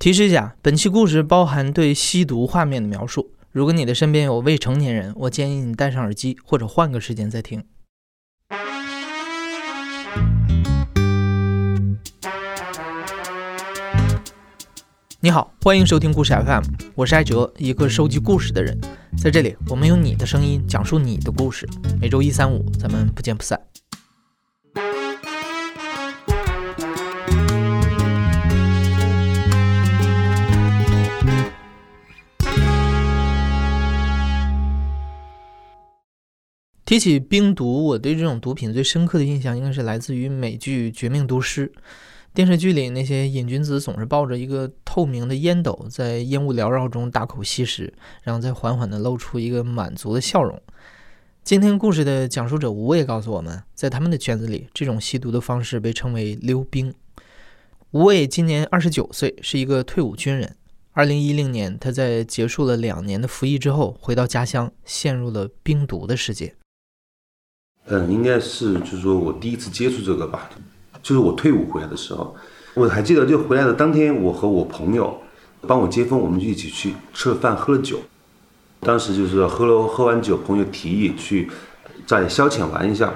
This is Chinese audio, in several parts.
提示一下，本期故事包含对吸毒画面的描述。如果你的身边有未成年人，我建议你戴上耳机，或者换个时间再听。你好，欢迎收听故事 FM，我是艾哲，一个收集故事的人。在这里，我们用你的声音讲述你的故事。每周一、三、五，咱们不见不散。提起冰毒，我对这种毒品最深刻的印象应该是来自于美剧《绝命毒师》。电视剧里那些瘾君子总是抱着一个透明的烟斗，在烟雾缭绕中大口吸食，然后再缓缓地露出一个满足的笑容。今天故事的讲述者吴畏告诉我们，在他们的圈子里，这种吸毒的方式被称为溜冰。吴畏今年二十九岁，是一个退伍军人。二零一零年，他在结束了两年的服役之后，回到家乡，陷入了冰毒的世界。嗯，应该是就是说我第一次接触这个吧，就是我退伍回来的时候，我还记得就回来的当天，我和我朋友帮我接风，我们就一起去吃了饭，喝了酒。当时就是喝了喝完酒，朋友提议去再消遣玩一下。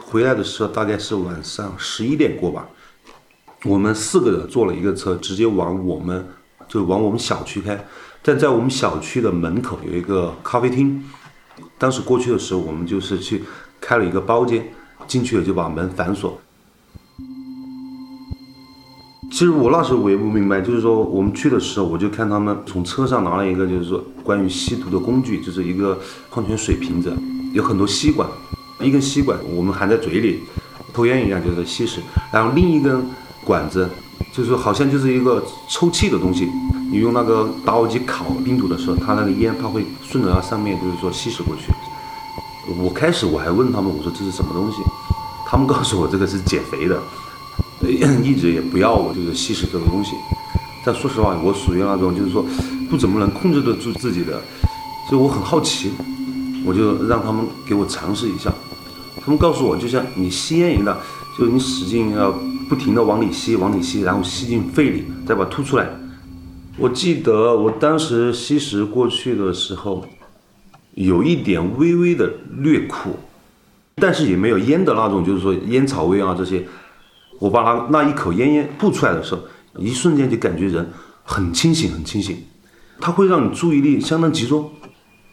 回来的时候大概是晚上十一点过吧，我们四个人坐了一个车，直接往我们就往我们小区开。但在我们小区的门口有一个咖啡厅。当时过去的时候，我们就是去开了一个包间，进去了就把门反锁。其实我那时候我也不明白，就是说我们去的时候，我就看他们从车上拿了一个，就是说关于吸毒的工具，就是一个矿泉水瓶子，有很多吸管，一根吸管我们含在嘴里，抽烟一样就是吸食，然后另一根管子。就是好像就是一个抽气的东西，你用那个打火机烤冰毒的时候，它那个烟它会顺着它上面就是说吸食过去。我开始我还问他们，我说这是什么东西？他们告诉我这个是减肥的，一直也不要我就是吸食这个东西。但说实话，我属于那种就是说不怎么能控制得住自己的，所以我很好奇，我就让他们给我尝试一下。他们告诉我，就像你吸烟一样，就是你使劲要。不停地往里吸，往里吸，然后吸进肺里，再把它吐出来。我记得我当时吸食过去的时候，有一点微微的略苦，但是也没有烟的那种，就是说烟草味啊这些。我把它那一口烟烟吐出来的时候，一瞬间就感觉人很清醒，很清醒。它会让你注意力相当集中，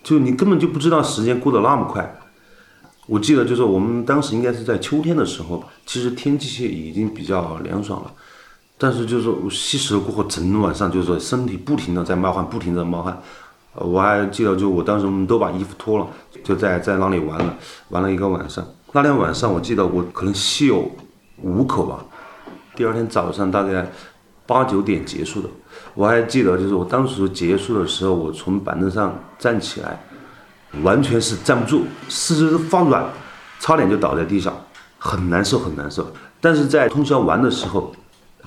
就你根本就不知道时间过得那么快。我记得就是我们当时应该是在秋天的时候，其实天气已经比较凉爽了，但是就是说吸食过后，整晚上就是身体不停的在冒汗，不停的冒汗。我还记得就我当时我们都把衣服脱了，就在在那里玩了玩了一个晚上。那天晚上我记得我可能吸有五口吧，第二天早上大概八九点结束的。我还记得就是我当时结束的时候，我从板凳上站起来。完全是站不住，四肢发软，差点就倒在地上，很难受，很难受。但是在通宵玩的时候，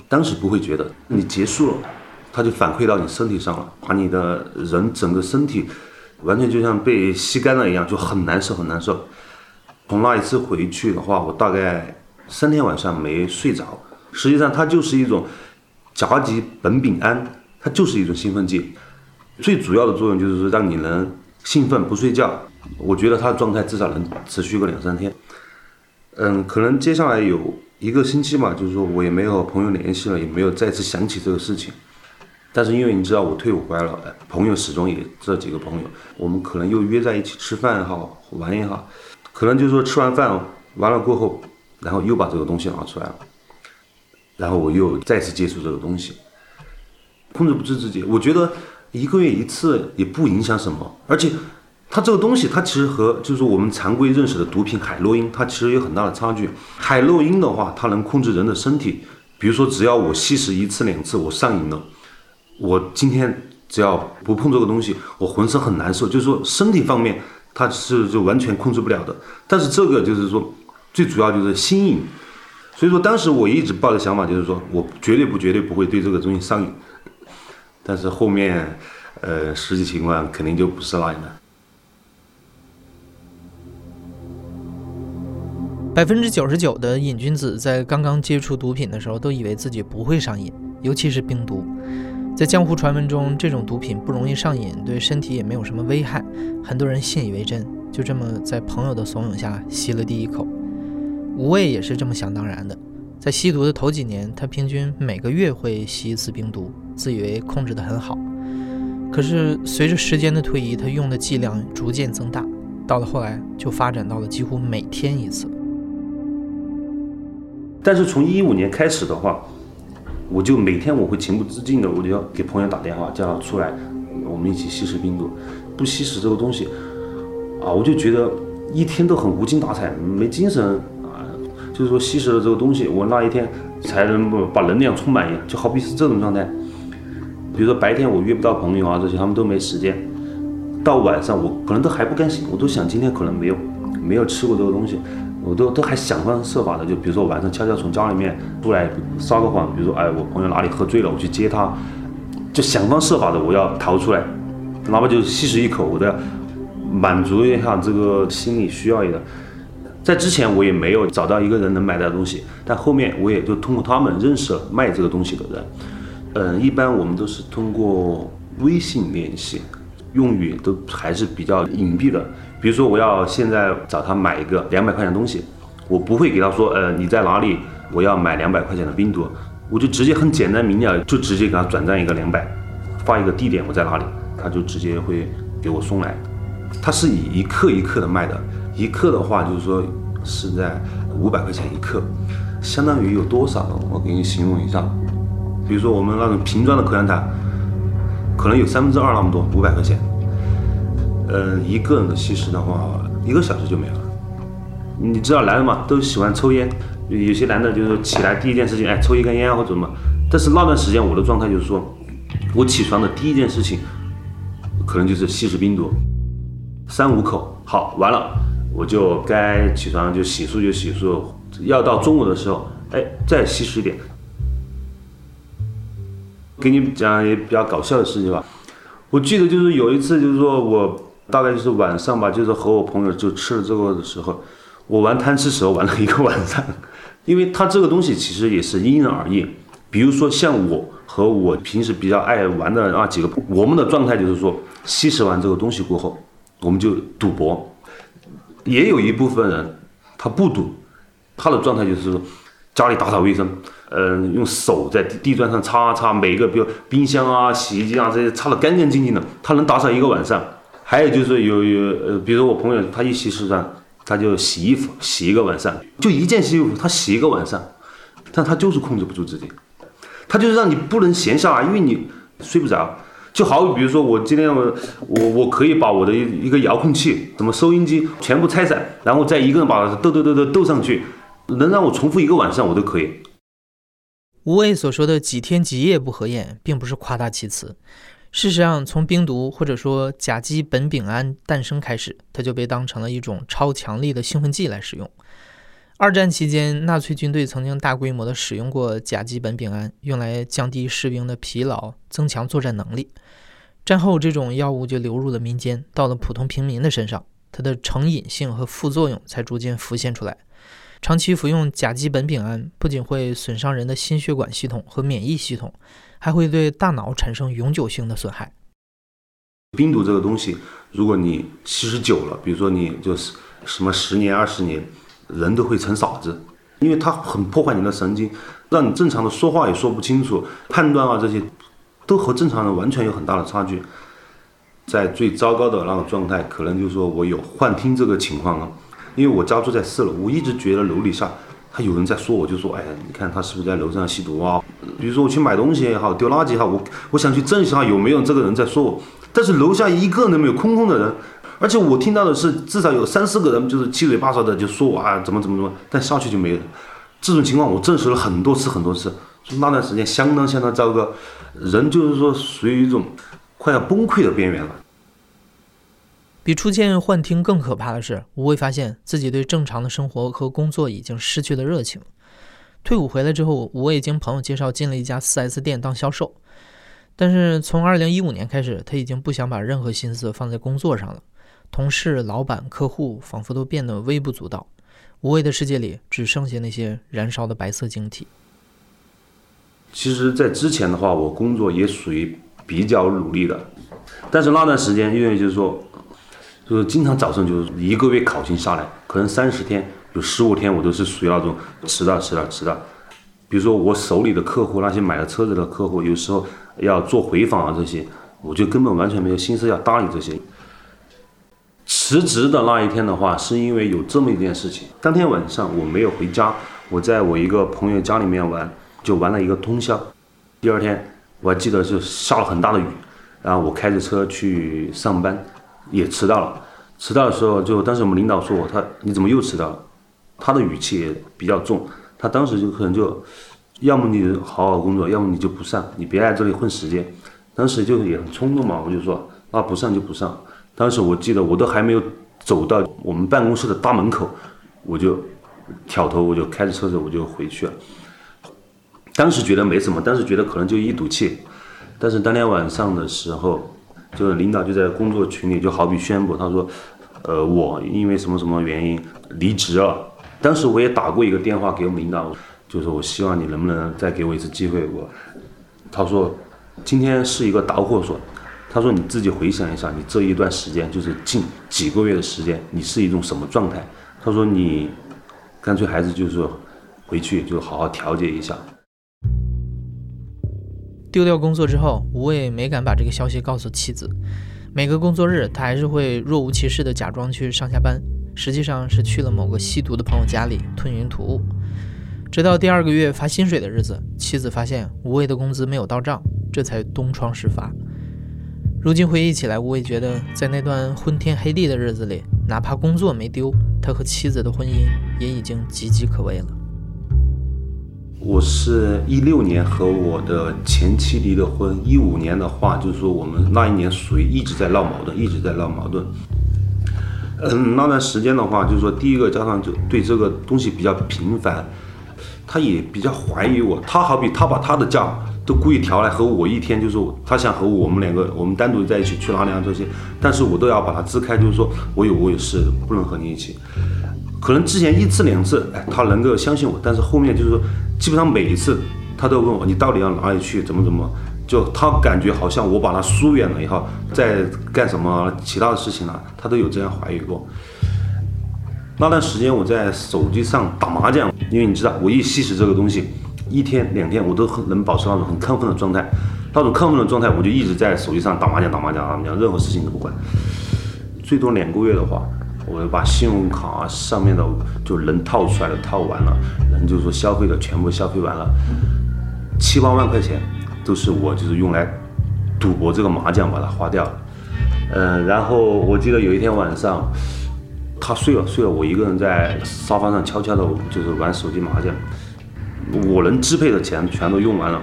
当时不会觉得你结束了，它就反馈到你身体上了，把你的人整个身体完全就像被吸干了一样，就很难受，很难受。从那一次回去的话，我大概三天晚上没睡着。实际上，它就是一种甲基苯丙胺，它就是一种兴奋剂，最主要的作用就是说让你能。兴奋不睡觉，我觉得他的状态至少能持续个两三天。嗯，可能接下来有一个星期嘛，就是说我也没有朋友联系了，也没有再次想起这个事情。但是因为你知道我退伍回来了，朋友始终也这几个朋友，我们可能又约在一起吃饭也好，玩也好，可能就是说吃完饭完了过后，然后又把这个东西拿出来了，然后我又再次接触这个东西，控制不住自己，我觉得。一个月一次也不影响什么，而且它这个东西，它其实和就是我们常规认识的毒品海洛因，它其实有很大的差距。海洛因的话，它能控制人的身体，比如说只要我吸食一次两次，我上瘾了，我今天只要不碰这个东西，我浑身很难受，就是说身体方面它是就完全控制不了的。但是这个就是说最主要就是心瘾，所以说当时我一直抱的想法就是说我绝对不绝对不会对这个东西上瘾。但是后面，呃，实际情况肯定就不是那样的。百分之九十九的瘾君子在刚刚接触毒品的时候，都以为自己不会上瘾，尤其是冰毒。在江湖传闻中，这种毒品不容易上瘾，对身体也没有什么危害，很多人信以为真，就这么在朋友的怂恿下吸了第一口。吴畏也是这么想当然的，在吸毒的头几年，他平均每个月会吸一次冰毒，自以为控制得很好。可是随着时间的推移，他用的剂量逐渐增大，到了后来就发展到了几乎每天一次。但是从一五年开始的话，我就每天我会情不自禁的，我就要给朋友打电话，叫他出来，我们一起吸食冰毒。不吸食这个东西，啊，我就觉得一天都很无精打采，没精神。就是说吸食了这个东西，我那一天才能把能量充满一样，就好比是这种状态。比如说白天我约不到朋友啊，这些他们都没时间。到晚上我可能都还不甘心，我都想今天可能没有没有吃过这个东西，我都都还想方设法的，就比如说晚上悄悄从家里面出来撒个谎，比如说哎我朋友哪里喝醉了，我去接他，就想方设法的我要逃出来，哪怕就是吸食一口，我都要满足一下这个心理需要的。在之前我也没有找到一个人能买到东西，但后面我也就通过他们认识了卖这个东西的人。嗯，一般我们都是通过微信联系，用语都还是比较隐蔽的。比如说，我要现在找他买一个两百块钱的东西，我不会给他说，呃，你在哪里？我要买两百块钱的冰毒，我就直接很简单明了，就直接给他转账一个两百，发一个地点我在哪里，他就直接会给我送来。他是以一克一克的卖的，一克的话就是说是在五百块钱一克，相当于有多少？我给你形容一下。比如说我们那种瓶装的口香糖，可能有三分之二那么多，五百块钱。嗯，一个人的吸食的话，一个小时就没了。你知道男人嘛，都喜欢抽烟，有些男的就是起来第一件事情，哎，抽一根烟或者什么。但是那段时间我的状态就是说，我起床的第一件事情，可能就是吸食冰毒，三五口，好，完了，我就该起床就洗漱就洗漱，要到中午的时候，哎，再吸食一点。给你讲也比较搞笑的事情吧，我记得就是有一次，就是说我大概就是晚上吧，就是和我朋友就吃了这个的时候，我玩贪吃蛇玩了一个晚上，因为他这个东西其实也是因人而异。比如说像我和我平时比较爱玩的那几个，我们的状态就是说，吸食完这个东西过后，我们就赌博。也有一部分人他不赌，他的状态就是家里打扫卫生。嗯，用手在地砖上擦擦，每个比如冰箱啊、洗衣机啊这些擦得干干净净的，他能打扫一个晚上。还有就是有有呃，比如我朋友他一洗湿上，他就洗衣服洗一个晚上，就一件洗衣服他洗一个晚上，但他就是控制不住自己，他就是让你不能闲下来，因为你睡不着。就好比比如说我今天我我我可以把我的一个遥控器、什么收音机全部拆散，然后再一个人把它斗斗斗斗斗上去，能让我重复一个晚上我都可以。吴畏所说的几天几夜不合眼，并不是夸大其词。事实上，从冰毒或者说甲基苯丙胺诞生开始，它就被当成了一种超强力的兴奋剂来使用。二战期间，纳粹军队曾经大规模的使用过甲基苯丙胺，用来降低士兵的疲劳，增强作战能力。战后，这种药物就流入了民间，到了普通平民的身上，它的成瘾性和副作用才逐渐浮现出来。长期服用甲基苯丙胺不仅会损伤人的心血管系统和免疫系统，还会对大脑产生永久性的损害。冰毒这个东西，如果你吸食久了，比如说你就是什么十年、二十年，人都会成傻子，因为它很破坏你的神经，让你正常的说话也说不清楚，判断啊这些，都和正常人完全有很大的差距。在最糟糕的那个状态，可能就是说我有幻听这个情况了。因为我家住在四楼，我一直觉得楼底下他有人在说，我就说，哎呀，你看他是不是在楼上吸毒啊？比如说我去买东西也好，丢垃圾也好，我我想去证一下有没有这个人在说我，但是楼下一个人都没有，空空的人，而且我听到的是至少有三四个人就是七嘴八舌的就说我啊怎么怎么怎么，但下去就没有。这种情况我证实了很多次很多次，那段时间相当相当糟糕，人就是说属于一种快要崩溃的边缘了。比出现幻听更可怕的是，吴畏发现自己对正常的生活和工作已经失去了热情。退伍回来之后，吴畏经朋友介绍进了一家 4S 店当销售。但是从2015年开始，他已经不想把任何心思放在工作上了。同事、老板、客户仿佛都变得微不足道。吴畏的世界里只剩下那些燃烧的白色晶体。其实，在之前的话，我工作也属于比较努力的，但是那段时间，因为就是说，就是经常早上就是一个月考勤下来，可能三十天有十五天我都是属于那种迟到、迟到、迟到。比如说我手里的客户，那些买了车子的客户，有时候要做回访啊这些，我就根本完全没有心思要搭理这些。辞职的那一天的话，是因为有这么一件事情。当天晚上我没有回家，我在我一个朋友家里面玩，就玩了一个通宵。第二天我还记得是下了很大的雨，然后我开着车去上班，也迟到了。迟到的时候，就当时我们领导说我，他你怎么又迟到了？他的语气也比较重。他当时就可能就，要么你好好工作，要么你就不上，你别来这里混时间。当时就也很冲动嘛，我就说那不上就不上。当时我记得我都还没有走到我们办公室的大门口，我就挑头我就开着车子我就回去了。当时觉得没什么，当时觉得可能就一赌气。但是当天晚上的时候，就是领导就在工作群里就好比宣布，他说，呃，我因为什么什么原因离职了。当时我也打过一个电话给我们领导，就是我希望你能不能再给我一次机会。我，他说，今天是一个导火索。他说你自己回想一下，你这一段时间就是近几个月的时间，你是一种什么状态？他说你，干脆还是就是回去就好好调节一下。丢掉工作之后，吴伟没敢把这个消息告诉妻子。每个工作日，他还是会若无其事的假装去上下班。实际上是去了某个吸毒的朋友家里吞云吐雾，直到第二个月发薪水的日子，妻子发现吴伟的工资没有到账，这才东窗事发。如今回忆起来，吴伟觉得在那段昏天黑地的日子里，哪怕工作没丢，他和妻子的婚姻也已经岌岌可危了。我是一六年和我的前妻离的婚，一五年的话，就是说我们那一年属于一直在闹矛盾，一直在闹矛盾。嗯，那段时间的话，就是说，第一个加上就对这个东西比较频繁，他也比较怀疑我。他好比他把他的假都故意调来和我一天，就是他想和我们两个我们单独在一起去哪里啊这些，但是我都要把他支开，就是说我有我有事，不能和你一起。可能之前一次两次，哎，他能够相信我，但是后面就是说，基本上每一次他都问我，你到底要哪里去，怎么怎么。就他感觉好像我把他疏远了以后，在干什么其他的事情了，他都有这样怀疑过。那段时间我在手机上打麻将，因为你知道，我一吸食这个东西，一天两天我都很能保持那种很亢奋的状态，那种亢奋的状态，我就一直在手机上打麻将，打麻将，打麻将，任何事情都不管。最多两个月的话，我就把信用卡上面的就能套出来的套完了，能就说消费的全部消费完了，七八万块钱。都是我就是用来赌博这个麻将把它花掉了，嗯，然后我记得有一天晚上，他睡了睡了，我一个人在沙发上悄悄的就是玩手机麻将，我能支配的钱全都用完了，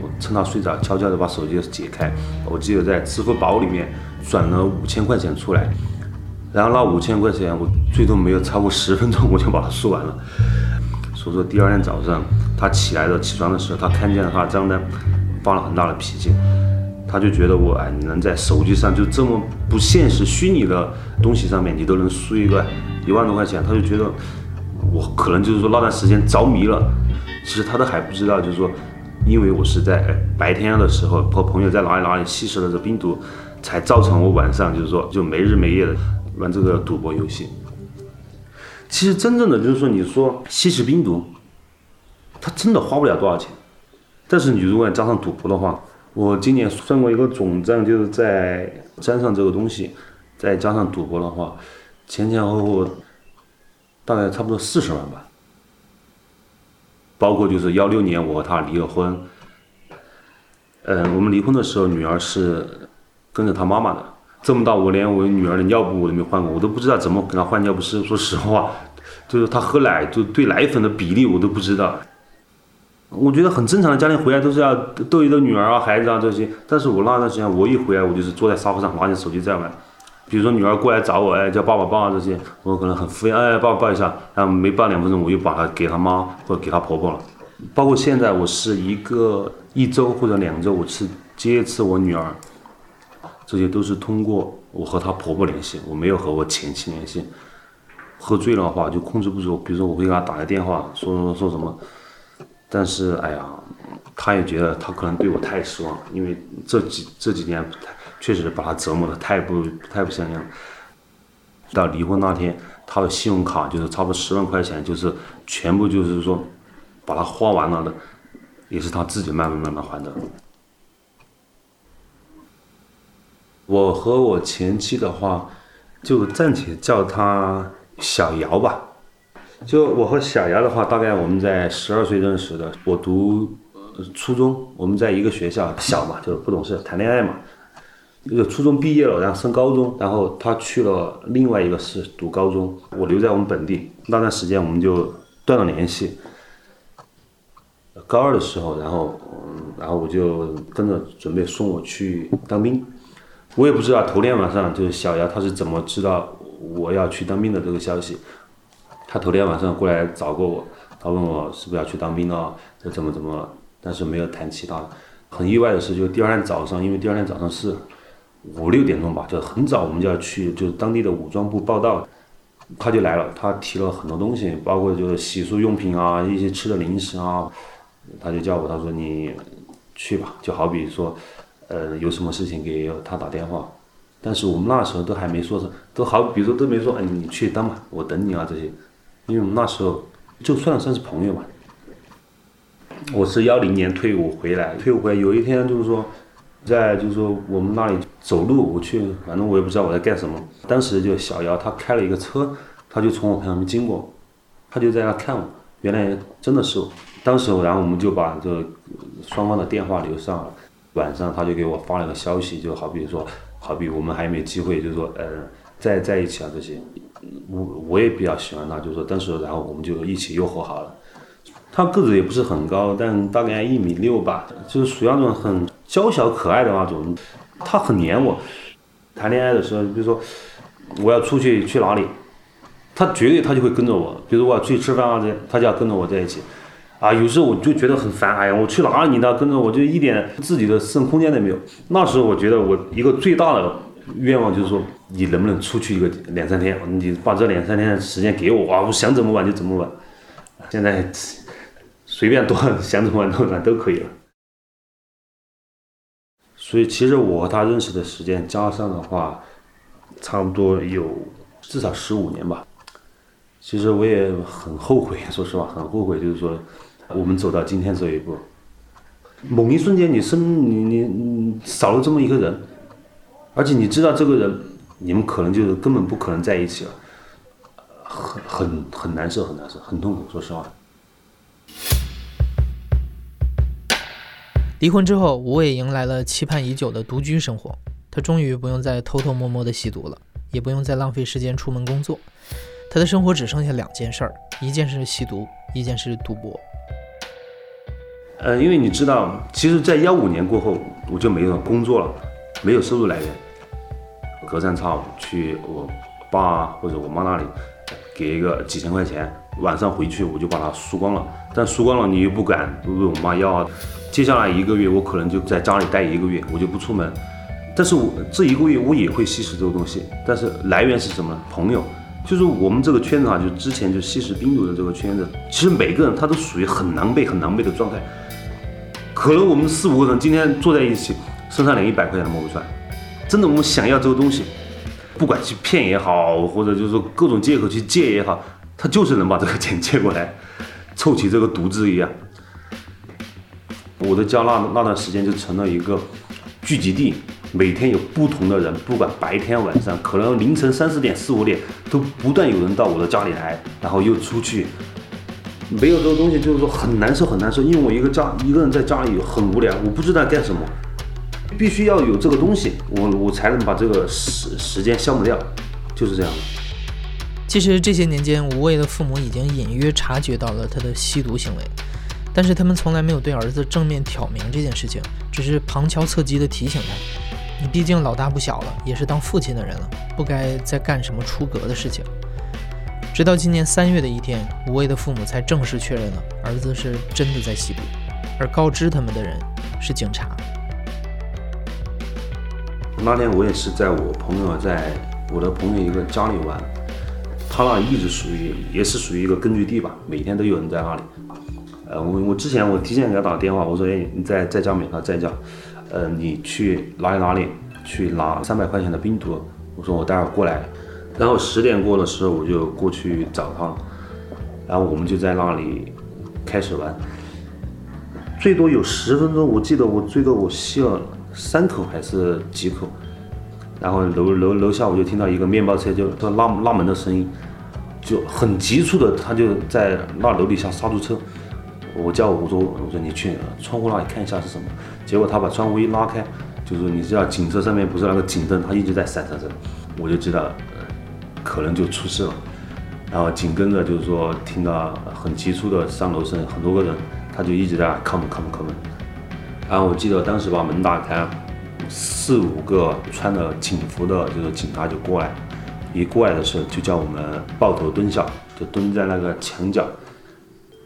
我趁他睡着悄悄的把手机解开，我记得在支付宝里面转了五千块钱出来，然后那五千块钱我最多没有超过十分钟我就把它输完了。所以说第二天早上，他起来的起床的时候，他看见了他账单，发了很大的脾气。他就觉得我哎，你能在手机上就这么不现实、虚拟的东西上面，你都能输一个一万多块钱，他就觉得我可能就是说那段时间着迷了。其实他都还不知道，就是说，因为我是在白天的时候和朋友在哪里哪里吸食了这冰毒，才造成我晚上就是说就没日没夜的玩这个赌博游戏。其实真正的就是说，你说吸食冰毒，他真的花不了多少钱。但是你如果加上赌博的话，我今年算过一个总账，就是在沾上这个东西，再加上赌博的话，前前后后大概差不多四十万吧。包括就是幺六年我和他离了婚，嗯，我们离婚的时候女儿是跟着他妈妈的。这么大，我连我女儿的尿布我都没换过，我都不知道怎么给她换尿不湿。说实话，就是她喝奶，就对奶粉的比例我都不知道。我觉得很正常的家庭回来都是要逗一逗女儿啊、孩子啊这些。但是我那段时间，我一回来，我就是坐在沙发上拿着手机在玩。比如说女儿过来找我，哎，叫爸爸抱啊这些，我可能很敷衍，哎，爸爸抱一下，然后没抱两分钟，我又把她给她妈或者给她婆婆了。包括现在，我是一个一周或者两周，我是接一次我女儿。这些都是通过我和她婆婆联系，我没有和我前妻联系。喝醉了的话就控制不住，比如说我会给她打个电话，说说说什么。但是哎呀，她也觉得她可能对我太失望，因为这几这几年确实把她折磨的太不太不像样。到离婚那天，她的信用卡就是差不多十万块钱，就是全部就是说把它花完了的，也是她自己慢慢慢慢还的。我和我前妻的话，就暂且叫她小姚吧。就我和小姚的话，大概我们在十二岁认识的。我读初中，我们在一个学校，小嘛，就是不懂事，谈恋爱嘛。就初中毕业了，然后升高中，然后他去了另外一个市读高中，我留在我们本地。那段时间我们就断了联系。高二的时候，然后，然后我就跟着准备送我去当兵。我也不知道头天晚上就是小姚他是怎么知道我要去当兵的这个消息。他头天晚上过来找过我，他问我是不是要去当兵了，这怎么怎么，但是没有谈其他的。很意外的是，就第二天早上，因为第二天早上是五六点钟吧，就很早，我们就要去就是当地的武装部报道，他就来了，他提了很多东西，包括就是洗漱用品啊，一些吃的零食啊，他就叫我，他说你去吧，就好比说。呃，有什么事情给他打电话，但是我们那时候都还没说是，都好，比如说都没说，哎，你去当吧，我等你啊这些，因为我们那时候就算算是朋友嘛。我是幺零年退伍回来，退伍回来有一天就是说，在就是说我们那里走路，我去，反正我也不知道我在干什么。当时就小姚他开了一个车，他就从我旁边经过，他就在那看我，原来真的是，当时然后我们就把这双方的电话留上了。晚上他就给我发了个消息，就好比说，好比我们还没机会，就是说，呃，在在一起啊这些，我我也比较喜欢他，就是说，当时然后我们就一起又和好了。他个子也不是很高，但大概一米六吧，就是属于那种很娇小可爱的那种。他很黏我，谈恋爱的时候，比如说我要出去去哪里，他绝对他就会跟着我。比如我要出去吃饭啊这些，他就要跟着我在一起。啊，有时候我就觉得很烦，哎呀，我去哪里你都跟着我，就一点自己的私人空间都没有。那时候我觉得我一个最大的愿望就是说，你能不能出去一个两三天？你把这两三天的时间给我啊，我想怎么玩就怎么玩。现在随便多想怎么玩都玩都可以了。所以其实我和他认识的时间加上的话，差不多有至少十五年吧。其实我也很后悔，说实话很后悔，就是说。我们走到今天这一步，某一瞬间，你生你你你少了这么一个人，而且你知道这个人，你们可能就是根本不可能在一起了，很很很难受，很难受，很痛苦。说实话。离婚之后，吴伟迎来了期盼已久的独居生活，他终于不用再偷偷摸摸的吸毒了，也不用再浪费时间出门工作，他的生活只剩下两件事儿，一件是吸毒，一件是赌博。呃，因为你知道，其实，在幺五年过后，我就没有工作了，没有收入来源，隔三差五去我爸或者我妈那里，给一个几千块钱，晚上回去我就把它输光了。但输光了，你又不敢问我妈要。接下来一个月，我可能就在家里待一个月，我就不出门。但是我这一个月我也会吸食这个东西，但是来源是什么？朋友，就是我们这个圈子啊，就之前就吸食冰毒的这个圈子，其实每个人他都属于很狼狈、很狼狈的状态。可能我们四五个人今天坐在一起，身上连一百块钱都摸不出来。真的，我们想要这个东西，不管去骗也好，或者就是说各种借口去借也好，他就是能把这个钱借过来，凑齐这个毒资一样。我的家那那段时间就成了一个聚集地，每天有不同的人，不管白天晚上，可能凌晨三四点、四五点都不断有人到我的家里来，然后又出去。没有这个东西，就是说很难受，很难受。因为我一个家一个人在家里很无聊，我不知道干什么，必须要有这个东西，我我才能把这个时时间消磨掉，就是这样的。其实这些年间，吴畏的父母已经隐约察觉到了他的吸毒行为，但是他们从来没有对儿子正面挑明这件事情，只是旁敲侧击地提醒他：“你毕竟老大不小了，也是当父亲的人了，不该再干什么出格的事情。”直到今年三月的一天，吴畏的父母才正式确认了儿子是真的在吸毒，而告知他们的人是警察。那天我也是在我朋友在我的朋友一个家里玩，他那一直属于也是属于一个根据地吧，每天都有人在那里。呃，我我之前我提前给他打电话，我说，哎，你在在家没？他在家。呃，你去哪里哪里去拿三百块钱的冰毒？我说我待会儿过来。然后十点过的时候，我就过去找他了，然后我们就在那里开始玩。最多有十分钟，我记得我最多我吸了三口还是几口。然后楼楼楼下我就听到一个面包车就拉拉门的声音，就很急促的，他就在那楼底下刹住车。我叫我说我说你去窗户那里看一下是什么，结果他把窗户一拉开，就是你知道警车上面不是那个警灯，它一直在闪闪闪，我就知道了可能就出事了。然后紧跟着就是说听到很急促的上楼声，很多个人，他就一直在敲门敲门敲门。然后我记得当时把门打开，四五个穿着警服的就是警察就过来，一过来的时候就叫我们抱头蹲下，就蹲在那个墙角。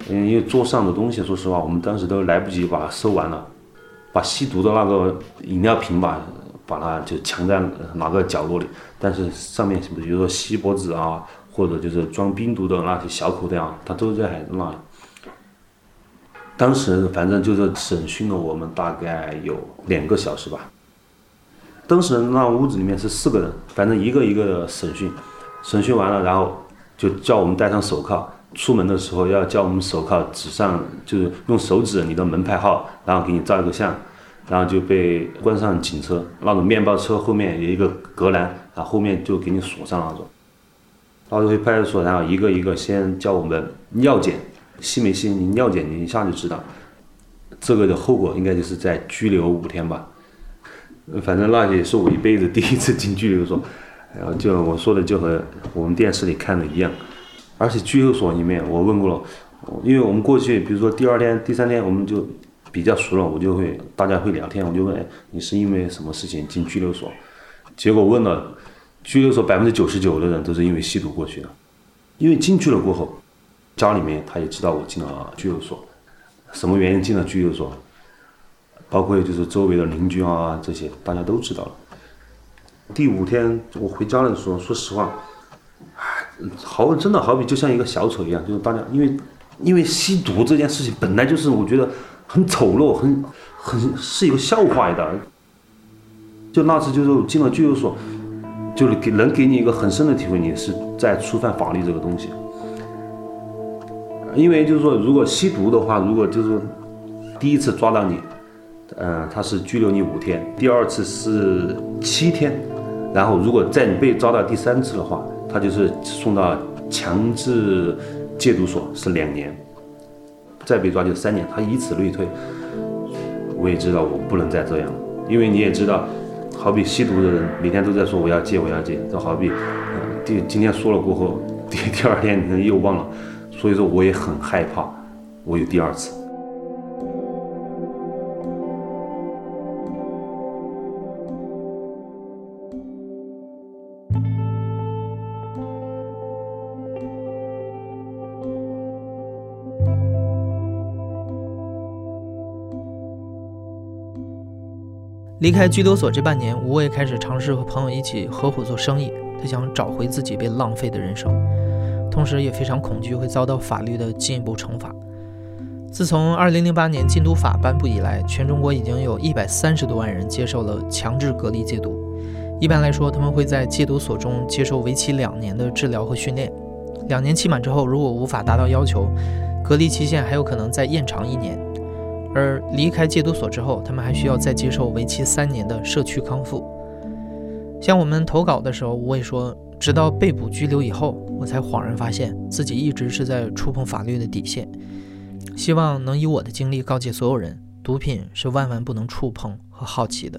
嗯，因为桌上的东西，说实话，我们当时都来不及把它收完了，把吸毒的那个饮料瓶吧，把它就藏在哪个角落里。但是上面比如说锡箔纸啊，或者就是装冰毒的那些小口袋啊，它都在那里。当时反正就是审讯了我们大概有两个小时吧。当时那屋子里面是四个人，反正一个一个的审讯，审讯完了，然后就叫我们戴上手铐。出门的时候要叫我们手铐指上，就是用手指你的门牌号，然后给你照一个相，然后就被关上警车。那种面包车后面有一个隔栏，然后后面就给你锁上那种。到时去派出所，然后一个一个先叫我们尿检，吸没吸？你尿检你一下就知道。这个的后果应该就是在拘留五天吧。反正那也是我一辈子第一次进拘留所，然后就我说的就和我们电视里看的一样。而且拘留所里面，我问过了，因为我们过去，比如说第二天、第三天，我们就比较熟了，我就会大家会聊天，我就问，哎，你是因为什么事情进拘留所？结果问了，拘留所百分之九十九的人都是因为吸毒过去的，因为进去了过后，家里面他也知道我进了拘留所，什么原因进了拘留所，包括就是周围的邻居啊这些，大家都知道了。第五天我回家的时候，说实话。好，真的好比就像一个小丑一样，就是大家因为因为吸毒这件事情本来就是我觉得很丑陋，很很是一个笑话的。就那次就是进了拘留所，就是给能给你一个很深的体会，你是在触犯法律这个东西。因为就是说，如果吸毒的话，如果就是第一次抓到你，嗯，他是拘留你五天，第二次是七天，然后如果在你被抓到第三次的话。他就是送到强制戒毒所是两年，再被抓就三年，他以此类推。我也知道我不能再这样了，因为你也知道，好比吸毒的人每天都在说我要戒我要戒，就好比第今天说了过后，第第二天你又忘了，所以说我也很害怕，我有第二次。离开拘留所这半年，吴畏开始尝试和朋友一起合伙做生意。他想找回自己被浪费的人生，同时也非常恐惧会遭到法律的进一步惩罚。自从2008年禁毒法颁布以来，全中国已经有一百三十多万人接受了强制隔离戒毒。一般来说，他们会在戒毒所中接受为期两年的治疗和训练。两年期满之后，如果无法达到要求，隔离期限还有可能再延长一年。而离开戒毒所之后，他们还需要再接受为期三年的社区康复。像我们投稿的时候，我也说，直到被捕拘留以后，我才恍然发现自己一直是在触碰法律的底线。希望能以我的经历告诫所有人：毒品是万万不能触碰和好奇的。